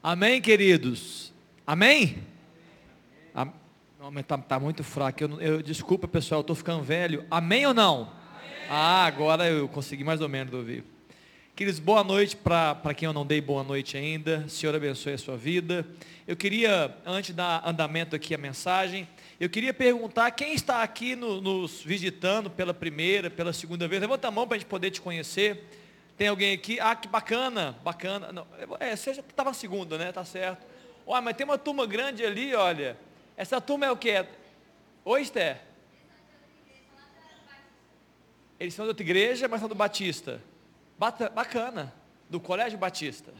Amém, queridos? Amém? Am... Não, mas tá, muito fraco. Eu, eu, desculpa, pessoal, eu estou ficando velho. Amém ou não? Amém. Ah, agora eu consegui mais ou menos ouvir. Queridos, boa noite para quem eu não dei boa noite ainda. Senhor abençoe a sua vida. Eu queria, antes dar andamento aqui a mensagem, eu queria perguntar quem está aqui no, nos visitando pela primeira, pela segunda vez. Levanta a mão para a gente poder te conhecer. Tem alguém aqui? Ah, que bacana, bacana. Não, é, você já estava segunda, né? Tá certo. Olha, mas tem uma turma grande ali, olha. Essa turma é o quê? Oi, Esther? Eles são de outra igreja, mas são do Batista. Bacana. Do Colégio Batista.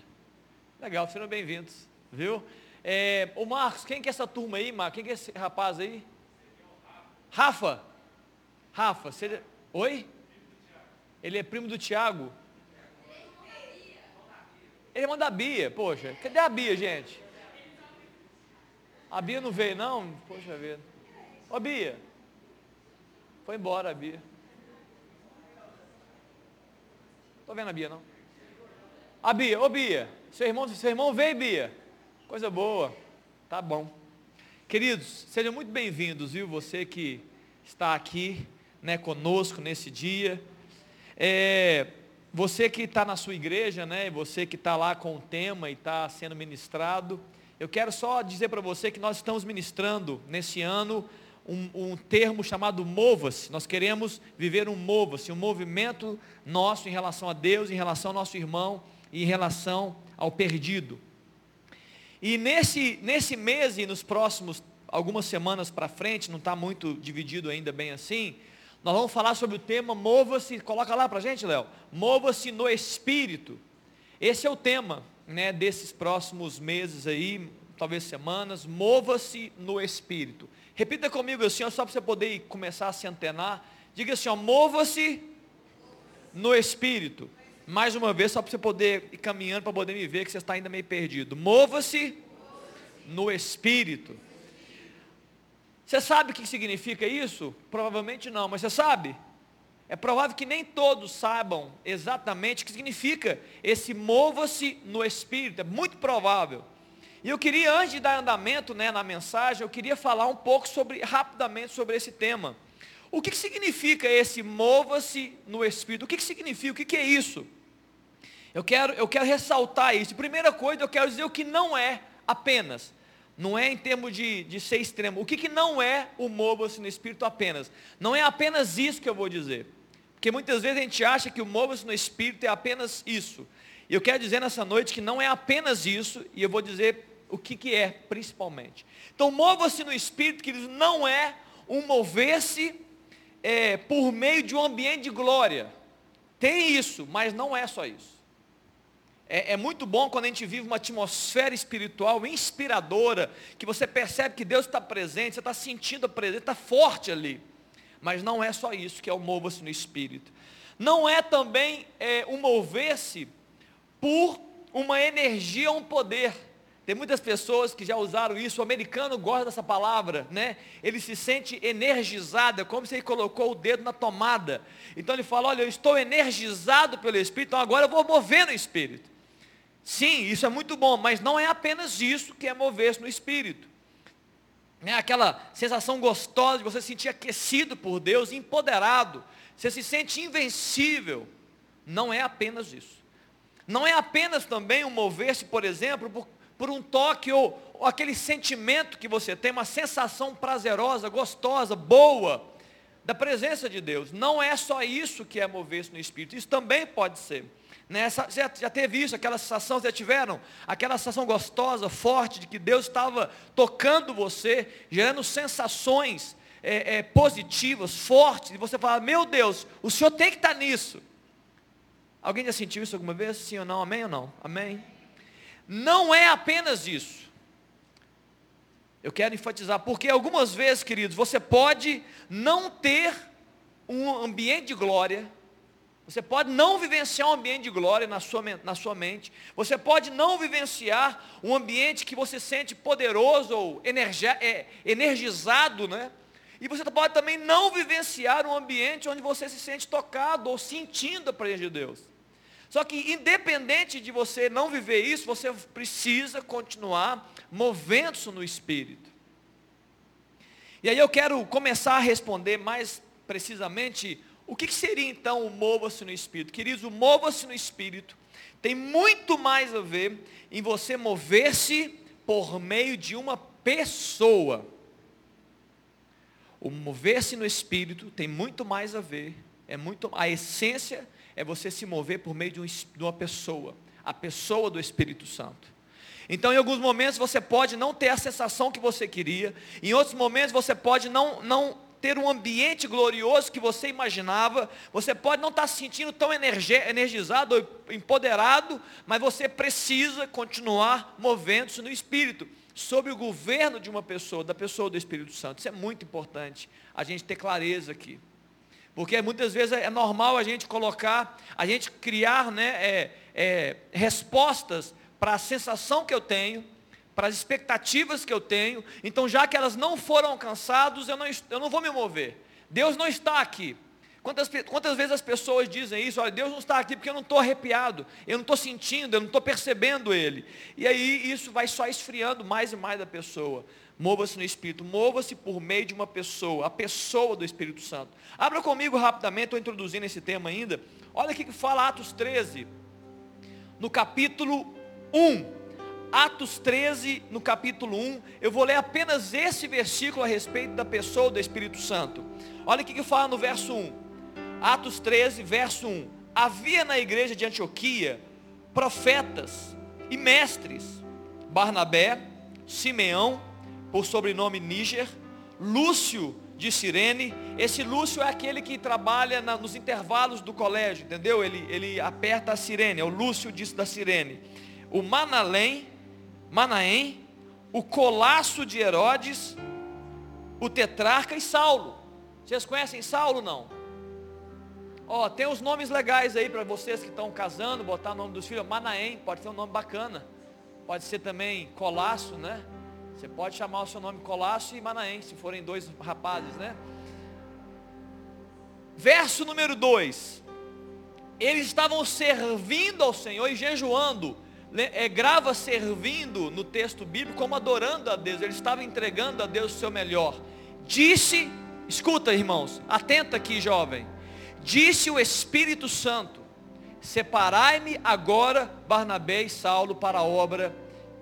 Legal, sejam bem-vindos. Viu? É, ô Marcos, quem que é essa turma aí, Marcos? Quem que é esse rapaz aí? Rafa. Rafa, você... Oi? Ele é primo do Tiago. Ele irmão da Bia, poxa. Cadê a Bia, gente? A Bia não veio, não? Poxa vida. Ô Bia. Foi embora a Bia. Tô vendo a Bia, não? A Bia, ô Bia. Seu irmão, seu irmão veio, Bia. Coisa boa. Tá bom. Queridos, sejam muito bem-vindos, viu? Você que está aqui, né, conosco nesse dia. É, você que está na sua igreja, né, você que está lá com o tema e está sendo ministrado, eu quero só dizer para você que nós estamos ministrando nesse ano um, um termo chamado mova-se. Nós queremos viver um mova-se, um movimento nosso em relação a Deus, em relação ao nosso irmão e em relação ao perdido. E nesse, nesse mês e nos próximos algumas semanas para frente, não está muito dividido ainda bem assim, nós vamos falar sobre o tema mova-se, coloca lá para a gente, Léo, mova-se no Espírito. Esse é o tema né, desses próximos meses aí, talvez semanas, mova-se no Espírito. Repita comigo assim, só para você poder começar a se antenar. Diga assim, mova-se no Espírito. Mais uma vez, só para você poder ir caminhando, para poder me ver que você está ainda meio perdido. Mova-se no Espírito. Você sabe o que significa isso? Provavelmente não, mas você sabe? É provável que nem todos saibam exatamente o que significa esse mova-se no Espírito. É muito provável. E eu queria, antes de dar andamento né, na mensagem, eu queria falar um pouco sobre, rapidamente sobre esse tema. O que, que significa esse mova-se no Espírito? O que, que significa? O que, que é isso? Eu quero, eu quero ressaltar isso. Primeira coisa, eu quero dizer o que não é apenas. Não é em termos de, de ser extremo. O que, que não é o mova-se no Espírito apenas? Não é apenas isso que eu vou dizer. Porque muitas vezes a gente acha que o mova-se no Espírito é apenas isso. E eu quero dizer nessa noite que não é apenas isso, e eu vou dizer o que, que é, principalmente. Então, mova-se no Espírito, que não é um mover-se é, por meio de um ambiente de glória. Tem isso, mas não é só isso. É, é, muito bom quando a gente vive uma atmosfera espiritual inspiradora, que você percebe que Deus está presente, você está sentindo a presença, está forte ali. Mas não é só isso que é o mover-se no Espírito. Não é também é, um mover-se por uma energia, um poder. Tem muitas pessoas que já usaram isso, o americano gosta dessa palavra, né? Ele se sente energizado, é como se ele colocou o dedo na tomada. Então ele fala, olha, eu estou energizado pelo Espírito, então agora eu vou mover no Espírito. Sim, isso é muito bom, mas não é apenas isso que é mover-se no Espírito. É aquela sensação gostosa de você se sentir aquecido por Deus, empoderado. Você se sente invencível. Não é apenas isso. Não é apenas também um mover-se, por exemplo, por, por um toque ou, ou aquele sentimento que você tem, uma sensação prazerosa, gostosa, boa, da presença de Deus. Não é só isso que é mover-se no Espírito. Isso também pode ser. Né? Já, já teve isso, aquela sensação, já tiveram? Aquela sensação gostosa, forte, de que Deus estava tocando você, gerando sensações é, é, positivas, fortes, e você fala, meu Deus, o Senhor tem que estar nisso. Alguém já sentiu isso alguma vez? Sim ou não? Amém ou não? Amém? Não é apenas isso. Eu quero enfatizar, porque algumas vezes, queridos, você pode não ter um ambiente de glória, você pode não vivenciar um ambiente de glória na sua, na sua mente. Você pode não vivenciar um ambiente que você sente poderoso ou é, energizado, né? E você pode também não vivenciar um ambiente onde você se sente tocado ou sentindo a presença de Deus. Só que independente de você não viver isso, você precisa continuar movendo-se no Espírito. E aí eu quero começar a responder mais precisamente o que, seria então o mova-se no Espírito. Queridos, o mova-se no Espírito tem muito mais a ver em você mover-se por meio de uma pessoa. O mover-se no Espírito tem muito mais a ver, é muito, a essência é você se mover por meio de, um, de uma pessoa, a pessoa do Espírito Santo. Então, em alguns momentos você pode não ter a sensação que você queria, em outros momentos você pode não, não ter um ambiente glorioso que você imaginava, você pode não estar se sentindo tão energizado ou empoderado, mas você precisa continuar movendo-se no Espírito, sob o governo de uma pessoa, da pessoa do Espírito Santo. Isso é muito importante, a gente ter clareza aqui. Porque muitas vezes é normal a gente colocar, a gente criar né, é, é, respostas para a sensação que eu tenho, para as expectativas que eu tenho. Então, já que elas não foram alcançadas, eu não, eu não vou me mover. Deus não está aqui. Quantas, quantas vezes as pessoas dizem isso? Olha, Deus não está aqui porque eu não estou arrepiado, eu não estou sentindo, eu não estou percebendo Ele. E aí isso vai só esfriando mais e mais da pessoa. Mova-se no Espírito, mova-se por meio de uma pessoa, a pessoa do Espírito Santo. Abra comigo rapidamente, estou introduzindo esse tema ainda. Olha o que fala Atos 13, no capítulo 1. Atos 13, no capítulo 1, eu vou ler apenas esse versículo a respeito da pessoa do Espírito Santo. Olha o que, que fala no verso 1. Atos 13, verso 1. Havia na igreja de Antioquia profetas e mestres, Barnabé, Simeão, por sobrenome Níger, Lúcio de Sirene. Esse Lúcio é aquele que trabalha na, nos intervalos do colégio, entendeu? Ele, ele aperta a sirene, é o Lúcio disso da sirene. O Manalém, Manaém, o Colasso de Herodes, o Tetrarca e Saulo. Vocês conhecem Saulo não? Ó, oh, tem os nomes legais aí para vocês que estão casando, botar o nome dos filhos. Manaém, pode ser um nome bacana. Pode ser também Colasso, né? Você pode chamar o seu nome Colasso e Manaém, se forem dois rapazes, né? Verso número 2. Eles estavam servindo ao Senhor e jejuando é, grava servindo no texto bíblico como adorando a Deus, ele estava entregando a Deus o seu melhor. Disse, escuta irmãos, atenta aqui jovem, disse o Espírito Santo, separai-me agora Barnabé e Saulo para a obra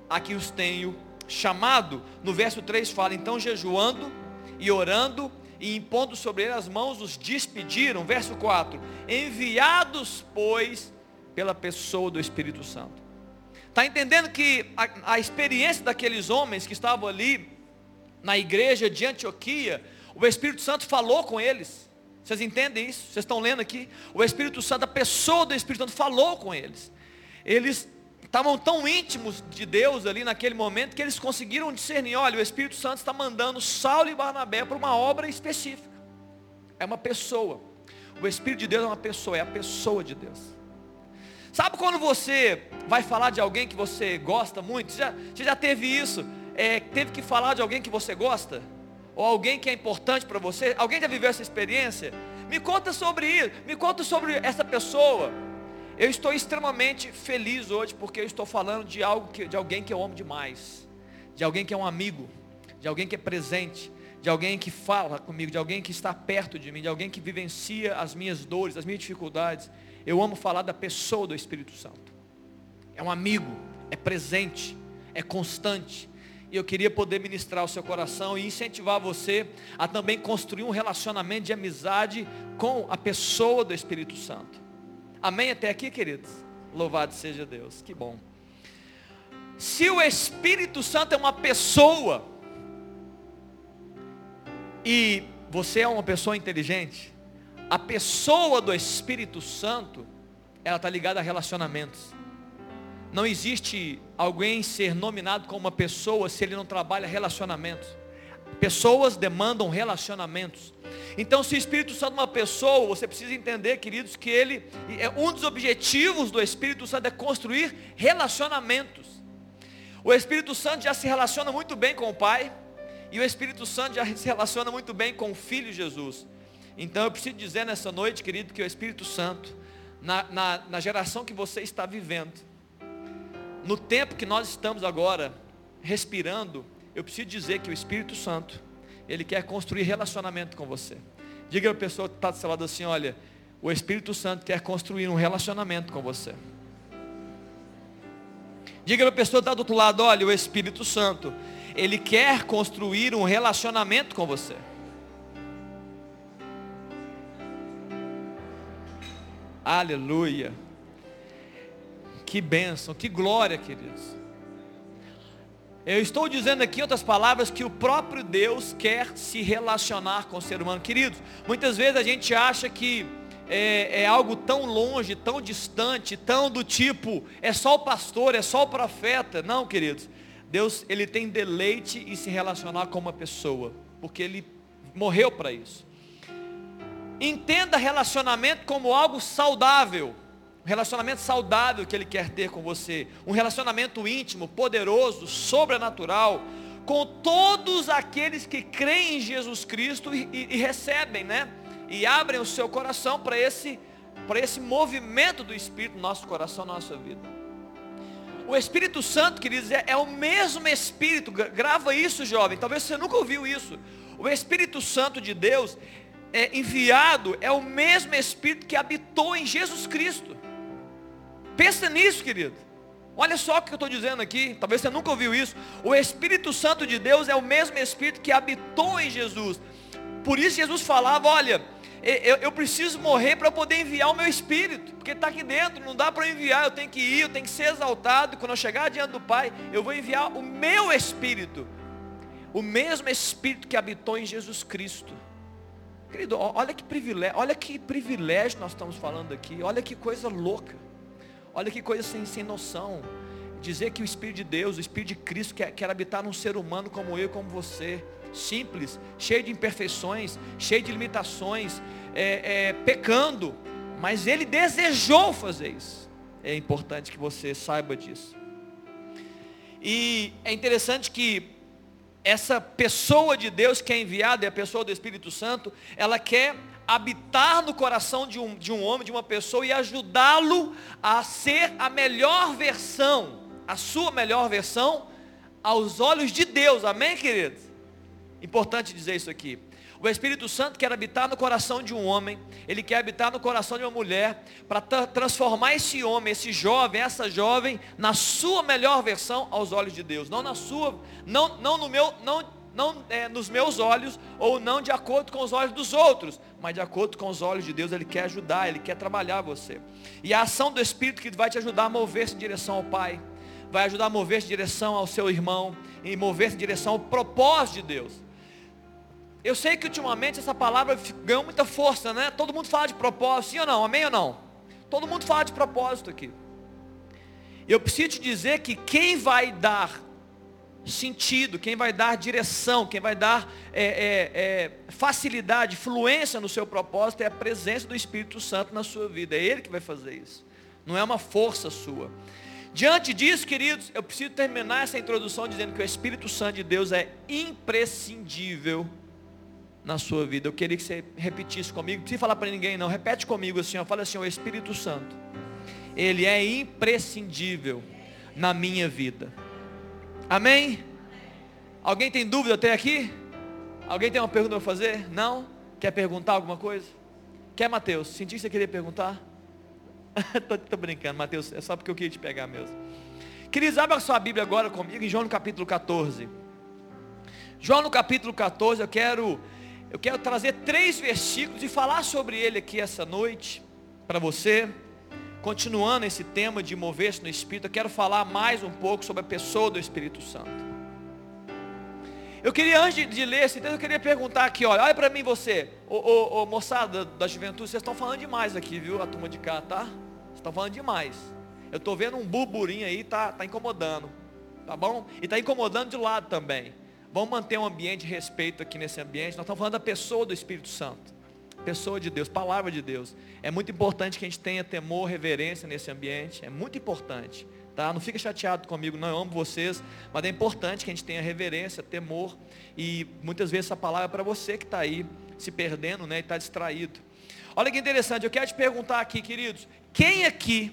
a que os tenho chamado. No verso 3 fala, então jejuando e orando e impondo sobre ele as mãos, os despediram. Verso 4, enviados pois pela pessoa do Espírito Santo. Está entendendo que a, a experiência daqueles homens que estavam ali na igreja de Antioquia, o Espírito Santo falou com eles. Vocês entendem isso? Vocês estão lendo aqui? O Espírito Santo, a pessoa do Espírito Santo falou com eles. Eles estavam tão íntimos de Deus ali naquele momento que eles conseguiram discernir, olha, o Espírito Santo está mandando Saulo e Barnabé para uma obra específica. É uma pessoa. O Espírito de Deus é uma pessoa, é a pessoa de Deus. Sabe quando você vai falar de alguém que você gosta muito? Você já, você já teve isso? É, teve que falar de alguém que você gosta? Ou alguém que é importante para você? Alguém já viveu essa experiência? Me conta sobre isso, me conta sobre essa pessoa. Eu estou extremamente feliz hoje porque eu estou falando de algo que, de alguém que eu amo demais, de alguém que é um amigo, de alguém que é presente, de alguém que fala comigo, de alguém que está perto de mim, de alguém que vivencia as minhas dores, as minhas dificuldades. Eu amo falar da pessoa do Espírito Santo. É um amigo, é presente, é constante. E eu queria poder ministrar o seu coração e incentivar você a também construir um relacionamento de amizade com a pessoa do Espírito Santo. Amém até aqui, queridos? Louvado seja Deus. Que bom. Se o Espírito Santo é uma pessoa e você é uma pessoa inteligente, a pessoa do Espírito Santo, ela está ligada a relacionamentos. Não existe alguém ser nominado como uma pessoa se ele não trabalha relacionamentos. Pessoas demandam relacionamentos. Então, se o Espírito Santo é uma pessoa, você precisa entender, queridos, que ele é um dos objetivos do Espírito Santo é construir relacionamentos. O Espírito Santo já se relaciona muito bem com o Pai, e o Espírito Santo já se relaciona muito bem com o Filho Jesus. Então eu preciso dizer nessa noite, querido, que o Espírito Santo na, na, na geração que você está vivendo, no tempo que nós estamos agora respirando, eu preciso dizer que o Espírito Santo, ele quer construir relacionamento com você. Diga a pessoa que está do seu lado assim, olha, o Espírito Santo quer construir um relacionamento com você. Diga a pessoa que está do outro lado, olha, o Espírito Santo, ele quer construir um relacionamento com você. Aleluia. Que bênção, que glória, queridos. Eu estou dizendo aqui, em outras palavras, que o próprio Deus quer se relacionar com o ser humano. Queridos, muitas vezes a gente acha que é, é, algo tão longe, tão distante, tão do tipo, é só o pastor, é só o profeta. Não, queridos. Deus, ele tem deleite em se relacionar com uma pessoa, porque ele morreu para isso. Entenda relacionamento como algo saudável. Um relacionamento saudável que Ele quer ter com você. Um relacionamento íntimo, poderoso, sobrenatural. Com todos aqueles que creem em Jesus Cristo e, e, recebem, né? E abrem o seu coração para esse, esse movimento do Espírito no nosso coração, na nossa vida. O Espírito Santo, queridos, é, é o mesmo Espírito. Grava isso, jovem. Talvez você nunca ouviu isso. O Espírito Santo de Deus, é, enviado é o mesmo Espírito que habitou em Jesus Cristo. Pensa nisso, querido. Olha só o que eu estou dizendo aqui, talvez você nunca ouviu isso. O Espírito Santo de Deus é o mesmo Espírito que habitou em Jesus. Por isso Jesus falava, olha, eu, eu preciso morrer para poder enviar o meu Espírito, porque está aqui dentro, não dá para enviar, eu tenho que ir, eu tenho que ser exaltado, quando eu chegar diante do Pai, eu vou enviar o meu Espírito. O mesmo Espírito que habitou em Jesus Cristo. Querido, olha que privilégio, olha que privilégio nós estamos falando aqui, olha que coisa louca, olha que coisa sem, sem noção. Dizer que o Espírito de Deus, o Espírito de Cristo quer, quer habitar num ser humano como eu, como você, simples, cheio de imperfeições, cheio de limitações, é, é, pecando, mas Ele desejou fazer isso. É importante que você saiba disso. E é interessante que essa pessoa de Deus que é enviada, é a pessoa do Espírito Santo, ela quer habitar no coração de um, de um homem, de uma pessoa e ajudá-lo a ser a melhor versão, a sua melhor versão, aos olhos de Deus, amém, queridos? Importante dizer isso aqui. O Espírito Santo quer habitar no coração de um homem, ele quer habitar no coração de uma mulher, para transformar esse homem, esse jovem, essa jovem, na sua melhor versão aos olhos de Deus. Não na sua, não, não no meu, não, não é, nos meus olhos, ou não de acordo com os olhos dos outros, mas de acordo com os olhos de Deus, Ele quer ajudar, Ele quer trabalhar você. E a ação do Espírito que vai te ajudar a mover-se em direção ao Pai, vai ajudar a mover-se em direção ao seu irmão, e mover-se em direção ao propósito de Deus. Eu sei que ultimamente essa palavra ganhou muita força, né? Todo mundo fala de propósito, sim ou não? Amém ou não? Todo mundo fala de propósito aqui. Eu preciso te dizer que quem vai dar sentido, quem vai dar direção, quem vai dar é, é, é, facilidade, fluência no seu propósito é a presença do Espírito Santo na sua vida. É Ele que vai fazer isso. Não é uma força sua. Diante disso, queridos, eu preciso terminar essa introdução dizendo que o Espírito Santo de Deus é imprescindível na sua vida. Eu queria que você repetisse comigo, não precisa falar para ninguém não, repete comigo assim, ó, fala assim, o Espírito Santo, ele é imprescindível na minha vida. Amém? Alguém tem dúvida até aqui? Alguém tem uma pergunta para fazer? Não? Quer perguntar alguma coisa? Quer, Mateus? Senti que você queria perguntar? tô, brincando, Mateus, é só porque eu queria te pegar mesmo. Queridos, abra sua Bíblia agora comigo em João no capítulo 14. João no capítulo 14, eu quero eu quero trazer três versículos e falar sobre ele aqui essa noite para você. Continuando esse tema de mover-se no Espírito, eu quero falar mais um pouco sobre a pessoa do Espírito Santo. Eu queria, antes de, ler esse texto, eu queria perguntar aqui, olha, olha para mim você, ô, ô, ô, moçada da juventude, vocês estão falando demais aqui, viu, a turma de cá, tá? Vocês estão falando demais. Eu estou vendo um burburinho aí, tá, tá incomodando, tá bom? E está incomodando de lado também. Vamos manter um ambiente de respeito aqui nesse ambiente. Nós estamos falando da pessoa do Espírito Santo. Pessoa de Deus, palavra de Deus. É muito importante que a gente tenha temor, reverência nesse ambiente. É muito importante. Tá? Não fica chateado comigo, não, eu amo vocês, mas é importante que a gente tenha reverência, temor, e muitas vezes essa palavra é para você que está aí se perdendo né, e está distraído. Olha que interessante, eu quero te perguntar aqui, queridos, quem aqui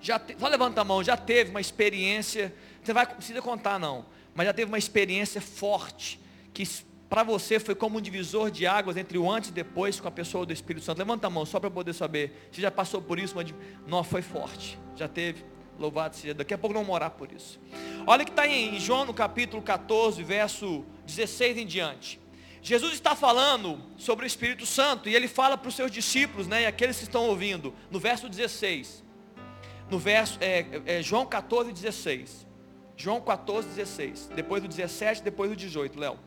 já te, só levanta a mão, já teve uma experiência, você vai precisa contar não, mas já teve uma experiência forte que para você foi como um divisor de águas entre o antes e depois com a pessoa do Espírito Santo. Levanta a mão só para poder saber. Você já passou por isso, mas não foi forte. Já teve. Louvado seja. Daqui a pouco não morar por isso. Olha que está em João no capítulo 14, verso 16 em diante. Jesus está falando sobre o Espírito Santo e ele fala para os seus discípulos, né, e aqueles que estão ouvindo, no verso 16. No verso, é, é, João 14, 16. João 14, 16. Depois do 17, depois do 18, Léo.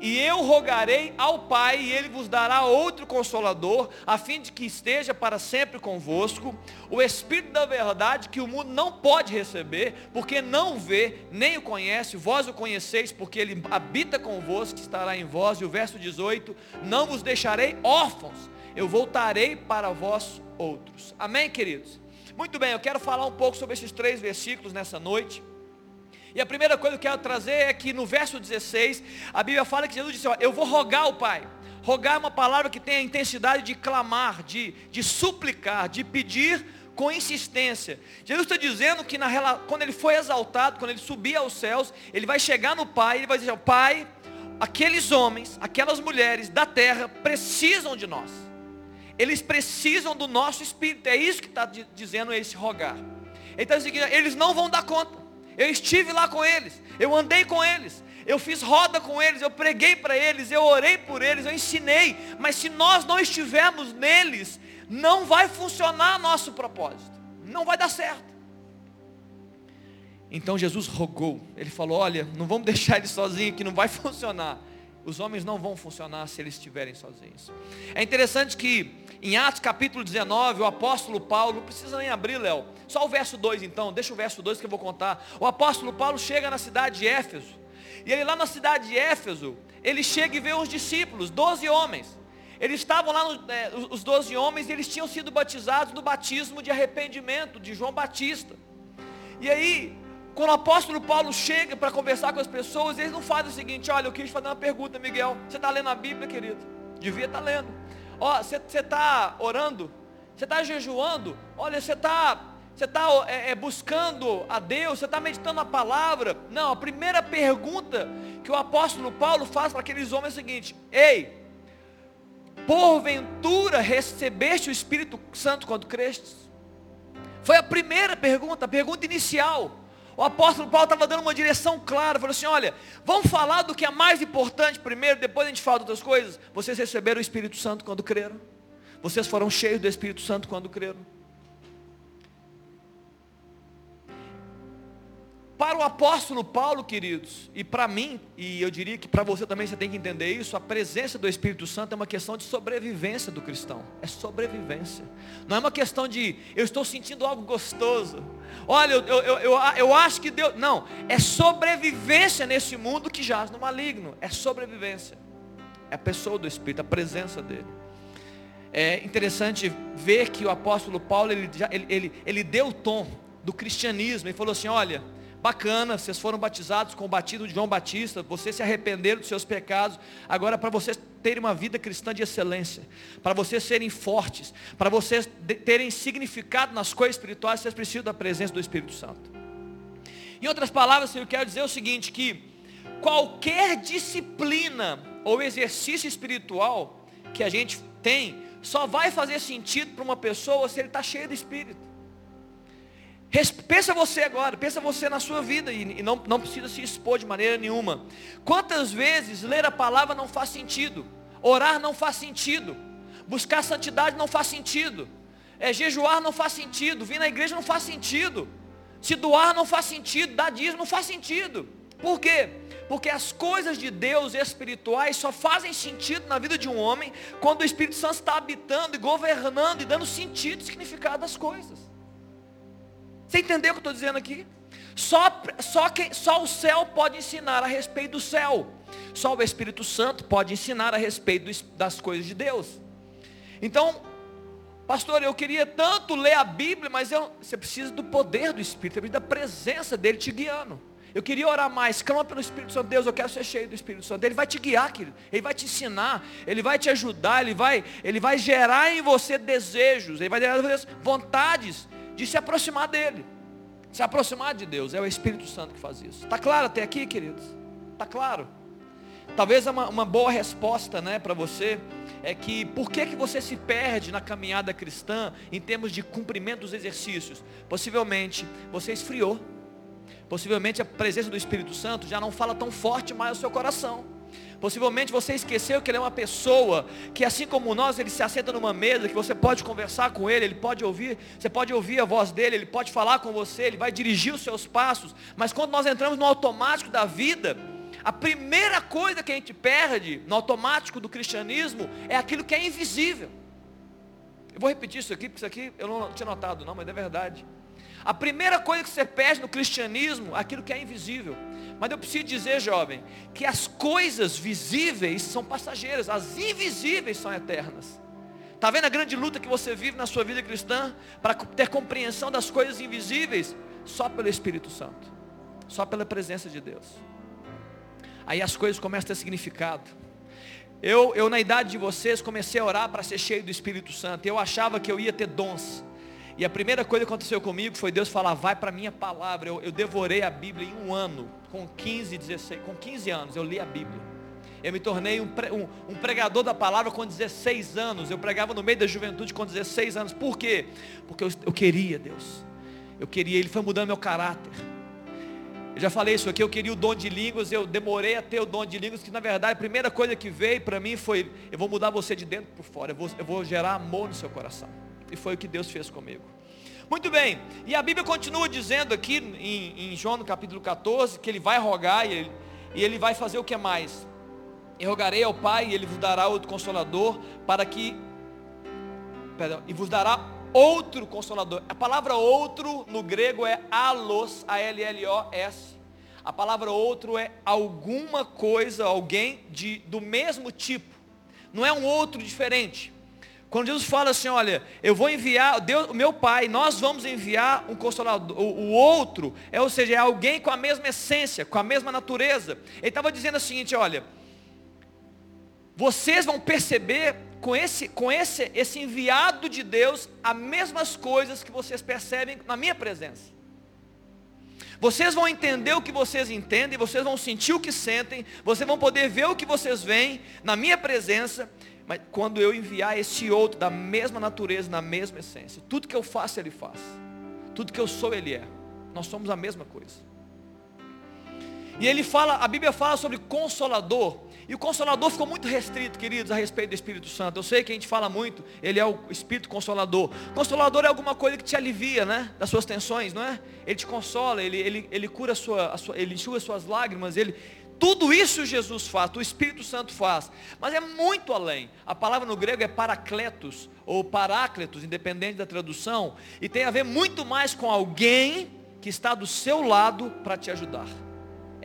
E eu rogarei ao Pai, e Ele vos dará outro consolador, a fim de que esteja para sempre convosco, o Espírito da verdade, que o mundo não pode receber, porque não vê, nem o conhece, vós o conheceis, porque Ele habita convosco, estará em vós. E o verso 18: Não vos deixarei órfãos, eu voltarei para vós outros. Amém, queridos? Muito bem, eu quero falar um pouco sobre esses três versículos nessa noite. E a primeira coisa que eu quero trazer é que no verso 16, a Bíblia fala que Jesus disse, ó, eu vou rogar ao Pai. Rogar é uma palavra que tem a intensidade de clamar, de, de suplicar, de pedir com insistência. Jesus está dizendo que na, quando ele foi exaltado, quando ele subir aos céus, ele vai chegar no Pai, ele vai dizer, Pai, aqueles homens, aquelas mulheres da terra precisam de nós. Eles precisam do nosso espírito. É isso que está dizendo esse rogar. Ele está dizendo, eles não vão dar conta. Eu estive lá com eles, eu andei com eles, eu fiz roda com eles, eu preguei para eles, eu orei por eles, eu ensinei. Mas se nós não estivermos neles, não vai funcionar nosso propósito, não vai dar certo. Então Jesus rogou, ele falou: Olha, não vamos deixar ele sozinho que não vai funcionar. Os homens não vão funcionar se eles estiverem sozinhos. É interessante que em Atos capítulo 19, o apóstolo Paulo, não precisa nem abrir, Léo, só o verso 2 então, deixa o verso 2 que eu vou contar. O apóstolo Paulo chega na cidade de Éfeso, e ele lá na cidade de Éfeso, ele chega e vê os discípulos, 12 homens. Eles estavam lá, é, os 12 homens, e eles tinham sido batizados no batismo de arrependimento de João Batista. E aí, quando o apóstolo Paulo chega para conversar com as pessoas, eles não fazem o seguinte, olha, eu quis fazer uma pergunta, Miguel. Você está lendo a Bíblia, querido? Devia estar tá lendo. Ó, você está orando? Você está jejuando? Olha, você está você está é, é, buscando a Deus, você está meditando a palavra. Não, a primeira pergunta que o apóstolo Paulo faz para aqueles homens é a seguinte: Ei, porventura recebeste o Espírito Santo quando crestes? Foi a primeira pergunta, a pergunta inicial. O apóstolo Paulo estava dando uma direção clara, falou assim: olha, vamos falar do que é mais importante primeiro, depois a gente fala de outras coisas. Vocês receberam o Espírito Santo quando creram. Vocês foram cheios do Espírito Santo quando creram. Para o apóstolo Paulo, queridos, e para mim, e eu diria que para você também você tem que entender isso, a presença do Espírito Santo é uma questão de sobrevivência do cristão. É sobrevivência. Não é uma questão de eu estou sentindo algo gostoso. Olha, eu, eu, eu, eu acho que Deus. Não, é sobrevivência nesse mundo que jaz no maligno. É sobrevivência. É a pessoa do Espírito, a presença dele. É interessante ver que o apóstolo Paulo, ele, ele, ele, ele deu o tom do cristianismo. Ele falou assim, olha Bacana, vocês foram batizados com o batismo de João Batista, vocês se arrependeram dos seus pecados. Agora, para vocês terem uma vida cristã de excelência, para vocês serem fortes, para vocês terem significado nas coisas espirituais, vocês precisam da presença do Espírito Santo. Em outras palavras, eu quero dizer o seguinte: que qualquer disciplina ou exercício espiritual que a gente tem, só vai fazer sentido para uma pessoa se ele está cheio do Espírito. Pensa você agora, pensa você na sua vida e, não, não precisa se expor de maneira nenhuma. Quantas vezes ler a palavra não faz sentido? Orar não faz sentido. Buscar santidade não faz sentido. É, jejuar não faz sentido. Vir na igreja não faz sentido. Se doar não faz sentido. Dar dízimo não faz sentido. Por quê? Porque as coisas de Deus espirituais só fazem sentido na vida de um homem quando o Espírito Santo está habitando e governando e dando sentido e significado às coisas. Você entendeu o que eu estou dizendo aqui? Só, só, quem, só o céu pode ensinar a respeito do céu. Só o Espírito Santo pode ensinar a respeito das coisas de Deus. Então, pastor, eu queria tanto ler a Bíblia, mas eu, você precisa do poder do Espírito, você precisa da presença dele te guiando. Eu queria orar mais. Clama pelo Espírito Santo. Deus, eu quero ser cheio do Espírito Santo. Ele vai te guiar, querido. Ele vai te ensinar. Ele vai te ajudar. Ele vai, ele vai gerar em você desejos. Ele vai gerar em você vontades de se aproximar dele. Se aproximar de Deus. É o Espírito Santo que faz isso. Está claro até aqui, queridos? Está claro? Talvez uma, uma boa resposta né, para você é que por que, que você se perde na caminhada cristã em termos de cumprimento dos exercícios? Possivelmente você esfriou. Possivelmente a presença do Espírito Santo já não fala tão forte mais no seu coração. Possivelmente você esqueceu que ele é uma pessoa que assim como nós, ele se assenta numa mesa, que você pode conversar com ele, ele pode ouvir, você pode ouvir a voz dele, ele pode falar com você, ele vai dirigir os seus passos. Mas quando nós entramos no automático da vida, a primeira coisa que a gente perde no automático do cristianismo é aquilo que é invisível. Eu vou repetir isso aqui, porque isso aqui eu não tinha notado não, mas é verdade. A primeira coisa que você perde no cristianismo é aquilo que é invisível. Mas eu preciso dizer, jovem, que as coisas visíveis são passageiras, as invisíveis são eternas. Está vendo a grande luta que você vive na sua vida cristã para ter compreensão das coisas invisíveis? Só pelo Espírito Santo, só pela presença de Deus aí as coisas começam a ter significado. Eu, eu na idade de vocês, comecei a orar para ser cheio do Espírito Santo. Eu achava que eu ia ter dons. E a primeira coisa que aconteceu comigo foi Deus falar, vai para a minha palavra. Eu, eu, devorei a Bíblia em um ano, com 15, 16, com 15 anos, eu li a Bíblia. Eu me tornei um, um, um pregador da palavra com 16 anos. Eu pregava no meio da juventude com 16 anos. Por quê? Porque eu, eu queria Deus. Eu queria, Ele foi mudando meu caráter. Eu já falei isso aqui, eu queria o dom de línguas, eu demorei a ter o dom de línguas, que na verdade a primeira coisa que veio para mim foi, eu vou mudar você de dentro para fora, eu vou, eu vou gerar amor no seu coração. E foi o que Deus fez comigo. Muito bem, e a Bíblia continua dizendo aqui em, em João no capítulo 14, que ele vai rogar e ele, e ele vai fazer o que mais? E rogarei ao Pai e ele vos dará outro consolador para que, perdão, e vos dará outro consolador. A palavra outro no grego é alos, A-L-L-O-S. A palavra outro é alguma coisa, alguém de, do mesmo tipo. Não é um outro diferente. Quando Jesus fala assim, olha, eu vou enviar, Deus, meu Pai, nós vamos enviar um consolador, o, o outro, é, ou seja, é alguém com a mesma essência, com a mesma natureza. Ele estava dizendo o seguinte, olha, vocês vão perceber com esse, com esse, esse enviado de Deus as mesmas coisas que vocês percebem na minha presença. Vocês vão entender o que vocês entendem, vocês vão sentir o que sentem, vocês vão poder ver o que vocês veem na minha presença, mas quando eu enviar esse outro da mesma natureza, na mesma essência, tudo que eu faço ele faz, tudo que eu sou ele é. Nós somos a mesma coisa. E ele fala, a Bíblia fala sobre consolador, e o Consolador ficou muito restrito, queridos, a respeito do Espírito Santo. Eu sei que a gente fala muito, ele é o Espírito Consolador. Consolador é alguma coisa que te alivia, né? Das suas tensões, não é? Ele te consola, ele, ele, ele cura a sua, a sua, ele enxuga suas lágrimas, ele. Tudo isso Jesus faz, o Espírito Santo faz. Mas é muito além. A palavra no grego é paracletos, ou parácletos, independente da tradução. E tem a ver muito mais com alguém que está do seu lado para te ajudar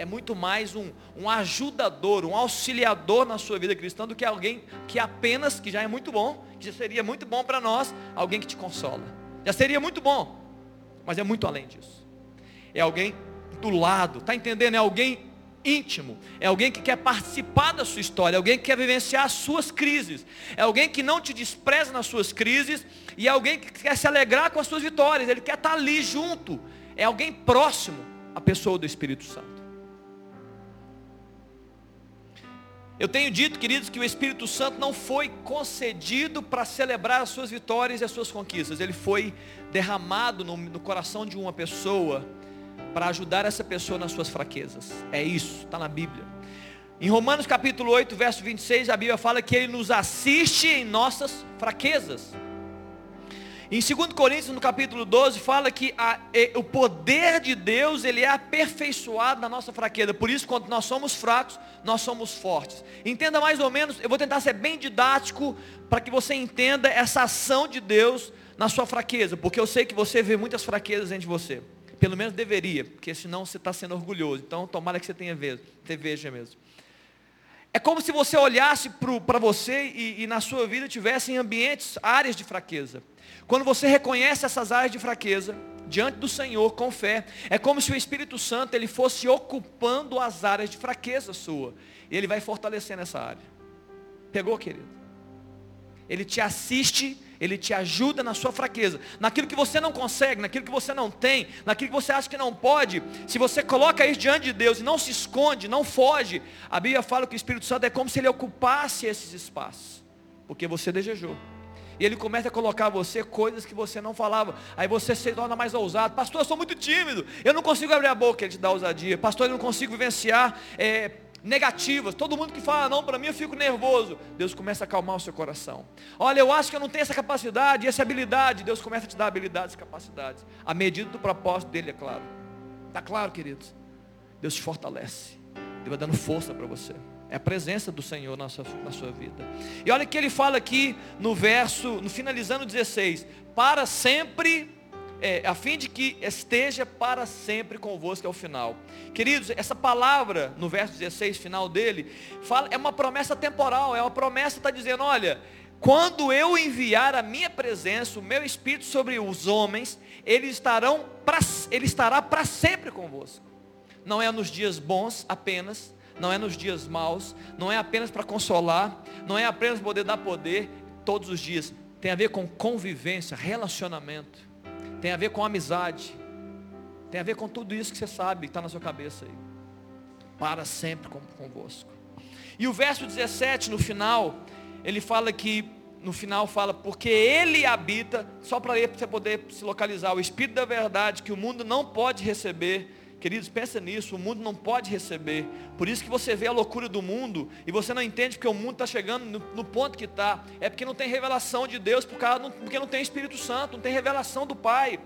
é muito mais um, um ajudador, um auxiliador na sua vida cristã do que alguém que apenas, que já é muito bom, que já seria muito bom para nós, alguém que te consola. Já seria muito bom, mas é muito além disso. É alguém do lado, está entendendo? É alguém íntimo, é alguém que quer participar da sua história, é alguém que quer vivenciar as suas crises, é alguém que não te despreza nas suas crises e é alguém que quer se alegrar com as suas vitórias, ele quer estar ali junto, é alguém próximo à pessoa do Espírito Santo. Eu tenho dito, queridos, que o Espírito Santo não foi concedido para celebrar as suas vitórias e as suas conquistas. Ele foi derramado no, no coração de uma pessoa para ajudar essa pessoa nas suas fraquezas. É isso, está na Bíblia. Em Romanos capítulo 8, verso 26, a Bíblia fala que Ele nos assiste em nossas fraquezas. Em 2 Coríntios, no capítulo 12, fala que a, o poder de Deus, ele é aperfeiçoado na nossa fraqueza. Por isso, quando nós somos fracos, nós somos fortes. Entenda mais ou menos, eu vou tentar ser bem didático, para que você entenda essa ação de Deus na sua fraqueza. Porque eu sei que você vê muitas fraquezas dentro de você. Pelo menos deveria, porque senão você está sendo orgulhoso. Então, tomara que você tenha veja, veja mesmo. É como se você olhasse para você e, e, na sua vida tivessem ambientes, áreas de fraqueza. Quando você reconhece essas áreas de fraqueza, diante do Senhor com fé. É como se o Espírito Santo ele fosse ocupando as áreas de fraqueza sua. E ele vai fortalecendo essa área. Pegou, querido? Ele te assiste, ele te ajuda na sua fraqueza. Naquilo que você não consegue, naquilo que você não tem, naquilo que você acha que não pode. Se você coloca isso diante de Deus e não se esconde, não foge, a Bíblia fala que o Espírito Santo é como se ele ocupasse esses espaços. Porque você desejou. E ele começa a colocar a você coisas que você não falava. Aí você se torna mais ousado. Pastor, eu sou muito tímido. Eu não consigo abrir a boca. Ele te dá ousadia. Pastor, eu não consigo vivenciar é, negativas. Todo mundo que fala não para mim, eu fico nervoso. Deus começa a acalmar o seu coração. Olha, eu acho que eu não tenho essa capacidade, essa habilidade. Deus começa a te dar habilidades e capacidades. A medida do propósito dele, é claro. Está claro, queridos? Deus te fortalece. Deus vai dando força para você. É a presença do Senhor na sua, na sua vida. E olha que ele fala aqui no verso, no finalizando 16, para sempre, é, a fim de que esteja para sempre convosco ao final. Queridos, essa palavra no verso 16, final dele, fala, é uma promessa temporal, é uma promessa que está dizendo, olha, quando eu enviar a minha presença, o meu Espírito sobre os homens, eles estarão pra, ele estará para sempre convosco. Não é nos dias bons apenas, não é nos dias maus, não é apenas para consolar, não é apenas poder dar poder todos os dias. Tem a ver com convivência, relacionamento, tem a ver com amizade, tem a ver com tudo isso que você sabe, está na sua cabeça aí. Para sempre convosco. E o verso 17, no final, ele fala que, no final fala, porque ele habita, só para você poder se localizar, o Espírito da verdade que o mundo não pode receber, Queridos, pensa nisso, o mundo não pode receber. Por isso que você vê a loucura do mundo e você não entende porque o mundo está chegando no, no, ponto que está. É porque não tem revelação de Deus, por causa, porque não tem Espírito Santo, não tem revelação do Pai.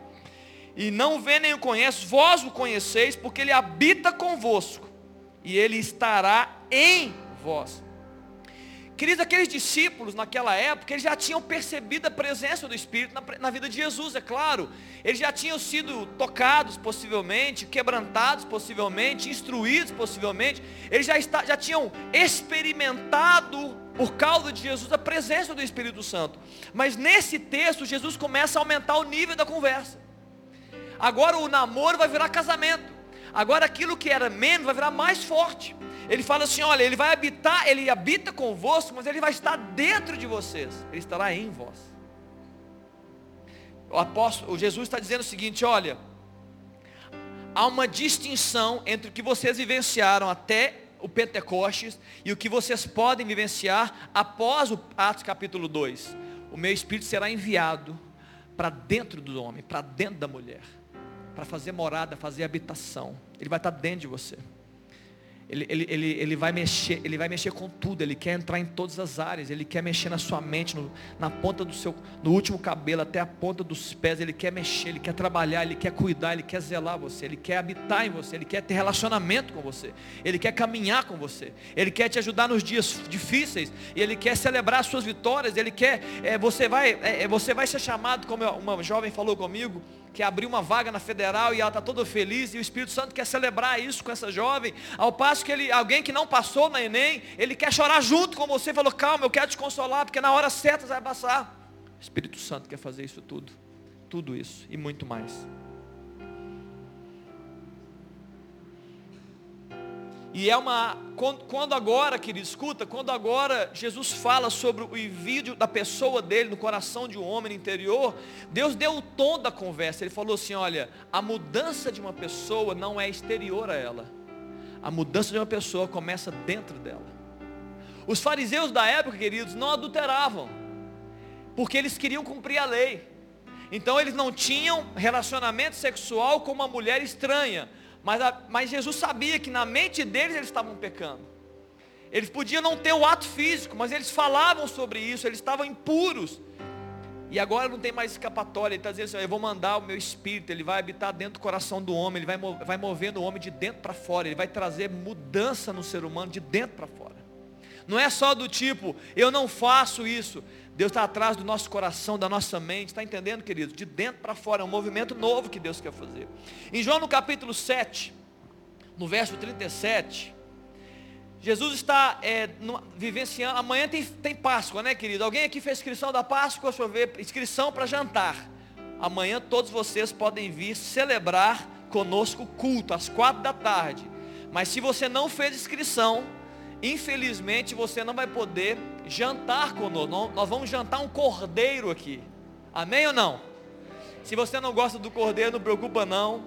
E não vê nem o conhece, vós o conheceis, porque Ele habita convosco. E Ele estará em vós. Queridos, aqueles discípulos naquela época, eles já tinham percebido a presença do Espírito na, na, vida de Jesus, é claro. Eles já tinham sido tocados possivelmente, quebrantados possivelmente, instruídos possivelmente. Eles já, está, já tinham experimentado, por causa de Jesus, a presença do Espírito Santo. Mas nesse texto, Jesus começa a aumentar o nível da conversa. Agora o namoro vai virar casamento. Agora aquilo que era menos vai virar mais forte. Ele fala assim: olha, ele vai habitar, ele habita convosco, mas ele vai estar dentro de vocês, ele estará em vós. O apóstolo, o Jesus está dizendo o seguinte: olha, há uma distinção entre o que vocês vivenciaram até o Pentecostes e o que vocês podem vivenciar após o Atos capítulo 2. O meu espírito será enviado para dentro do homem, para dentro da mulher, para fazer morada, fazer habitação. Ele vai estar dentro de você. Ele, ele, ele, ele, vai mexer, ele vai mexer com tudo, ele quer entrar em todas as áreas, ele quer mexer na sua mente, no, na ponta do seu, no último cabelo até a ponta dos pés, ele quer mexer, ele quer trabalhar, ele quer cuidar, ele quer zelar você, ele quer habitar em você, ele quer ter relacionamento com você, ele quer caminhar com você, ele quer te ajudar nos dias difíceis, ele quer celebrar as suas vitórias, ele quer, é, você, vai, é, você vai ser chamado, como uma jovem falou comigo, que abriu uma vaga na federal e ela está toda feliz, e o Espírito Santo quer celebrar isso com essa jovem, ao passo que ele, alguém que não passou na Enem, ele quer chorar junto com você, falou, calma, eu quero te consolar, porque na hora certa você vai passar. O Espírito Santo quer fazer isso tudo, tudo isso e muito mais. E é uma. Quando agora, querido, escuta, quando agora Jesus fala sobre o envio da pessoa dele no coração de um homem interior, Deus deu o tom da conversa. Ele falou assim: olha, a mudança de uma pessoa não é exterior a ela. A mudança de uma pessoa começa dentro dela. Os fariseus da época, queridos, não adulteravam, porque eles queriam cumprir a lei. Então eles não tinham relacionamento sexual com uma mulher estranha mas, a, mas Jesus sabia que na mente deles eles estavam pecando. Eles podiam não ter o ato físico, mas eles falavam sobre isso, eles estavam impuros. E agora não tem mais escapatória, ele está dizendo assim, eu vou mandar o meu espírito, ele vai habitar dentro do coração do homem, ele vai, vai movendo o homem de dentro para fora, ele vai trazer mudança no ser humano de dentro para fora. Não é só do tipo, eu não faço isso. Deus está atrás do nosso coração, da nossa mente, está entendendo, querido? De dentro para fora, é um movimento novo que Deus quer fazer. Em João no capítulo 7, no verso 37, Jesus está é, no, vivenciando, amanhã tem, tem Páscoa, né querido? Alguém aqui fez inscrição da Páscoa, deixa eu ver, inscrição para jantar. amanhã todos vocês podem vir celebrar conosco culto às quatro da tarde. Mas se você não fez inscrição, infelizmente você não vai poder jantar conosco. Nós vamos jantar um cordeiro aqui. Amém ou não? Se você não gosta do cordeiro, não preocupa não,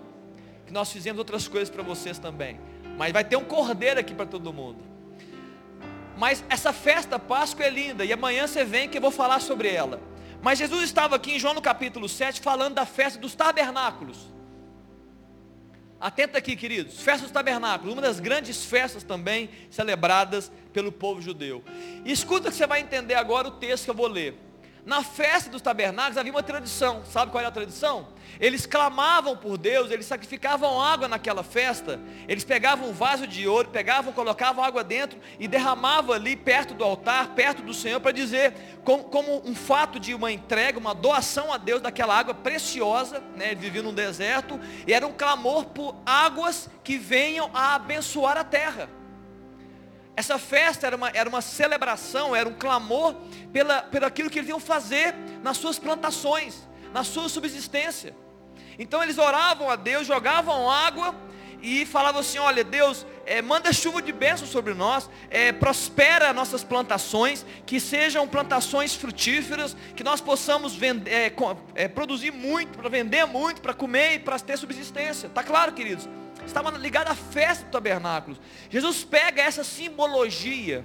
que nós fizemos outras coisas para vocês também. Mas vai ter um cordeiro aqui para todo mundo. Mas essa festa Páscoa é linda e amanhã você vem que eu vou falar sobre ela. Mas Jesus estava aqui em João no capítulo 7 falando da festa dos tabernáculos. Atenta aqui, queridos. Festa dos tabernáculos, uma das grandes festas também celebradas pelo povo judeu. E escuta que você vai entender agora o texto que eu vou ler. Na festa dos tabernáculos havia uma tradição. Sabe qual era a tradição? Eles clamavam por Deus, eles sacrificavam água naquela festa. Eles pegavam um vaso de ouro, pegavam, colocavam água dentro e derramavam ali perto do altar, perto do Senhor, para dizer, como, como, um fato de uma entrega, uma doação a Deus daquela água preciosa. Né? Ele vivia num deserto e era um clamor por águas que venham a abençoar a terra. Essa festa era uma, era uma celebração, era um clamor pela, pelo aquilo que eles iam fazer nas suas plantações, na sua subsistência. Então eles oravam a Deus, jogavam água e falavam assim: olha, Deus, é, manda chuva de bênção sobre nós, é, prospera nossas plantações, que sejam plantações frutíferas, que nós possamos vender, é, é, produzir muito, para vender muito, para comer e para ter subsistência. Está claro, queridos? Estava ligado à festa do tabernáculo. Jesus pega essa simbologia.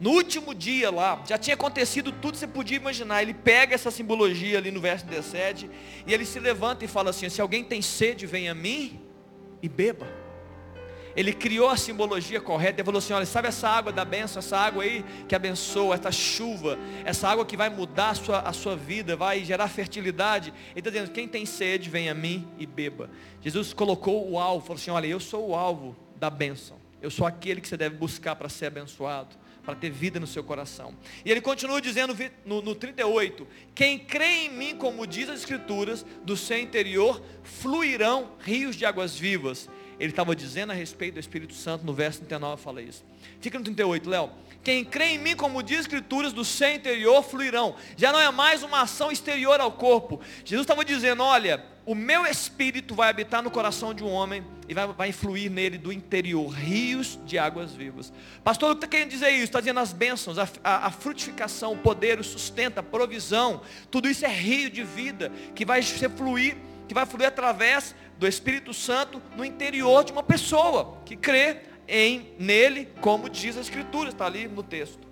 No último dia lá, já tinha acontecido tudo que você podia imaginar. Ele pega essa simbologia ali no verso 17 e ele se levanta e fala assim: Se alguém tem sede, venha a mim e beba. Ele criou a simbologia correta e falou assim: olha, sabe essa água da bênção, essa água aí que abençoa, essa chuva, essa água que vai mudar a sua, a sua vida, vai gerar fertilidade. Ele está dizendo: quem tem sede, vem a mim e beba. Jesus colocou o alvo, falou assim: olha, eu sou o alvo da bênção. Eu sou aquele que você deve buscar para ser abençoado, para ter vida no seu coração. E ele continua dizendo no, no 38: Quem crê em mim, como diz as Escrituras, do seu interior fluirão rios de águas vivas ele estava dizendo a respeito do Espírito Santo, no verso 39 fala isso. Fica no 38, Léo. Quem crê em mim, como diz as Escrituras, do seu interior fluirão. Já não é mais uma ação exterior ao corpo. Jesus estava dizendo, olha, o meu Espírito vai habitar no coração de um homem e vai, vai nele do interior, rios de águas vivas. Pastor, o que está querendo dizer isso? Está dizendo as bênçãos, a, a, a frutificação, o poder, o sustento, a provisão. Tudo isso é rio de vida que vai ser fluir, que vai fluir através do Espírito Santo no interior de uma pessoa que crê em nele, como diz a Escritura, está ali no texto.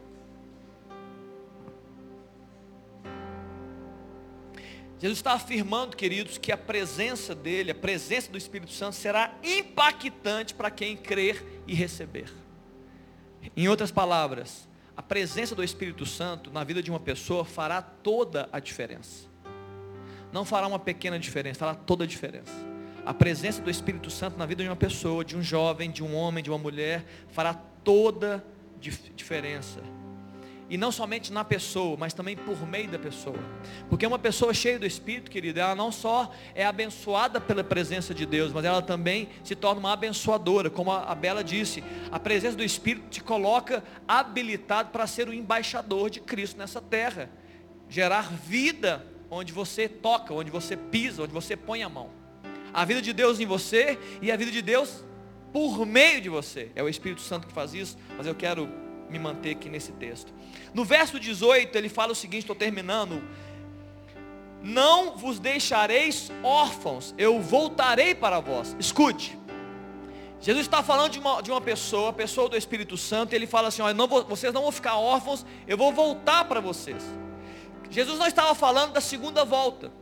Jesus está afirmando, queridos, que a presença dele, a presença do Espírito Santo será impactante para quem crer e receber. Em outras palavras, a presença do Espírito Santo na vida de uma pessoa fará toda a diferença. Não fará uma pequena diferença, fará toda a diferença a presença do Espírito Santo na vida de uma pessoa, de um jovem, de um homem, de uma mulher, fará toda diferença. E não somente na pessoa, mas também por meio da pessoa. Porque uma pessoa cheia do Espírito, querida, ela não só é abençoada pela presença de Deus, mas ela também se torna uma abençoadora. Como a Bela disse, a presença do Espírito te coloca habilitado para ser o embaixador de Cristo nessa terra. Gerar vida onde você toca, onde você pisa, onde você põe a mão a vida de Deus em você e a vida de Deus por meio de você. É o Espírito Santo que faz isso, mas eu quero me manter aqui nesse texto. No verso 18, ele fala o seguinte, estou terminando. Não vos deixareis órfãos, eu voltarei para vós. Escute. Jesus está falando de uma, de uma pessoa, a pessoa do Espírito Santo, e ele fala assim: não vou, vocês não vão ficar órfãos, eu vou voltar para vocês. Jesus não estava falando da segunda volta.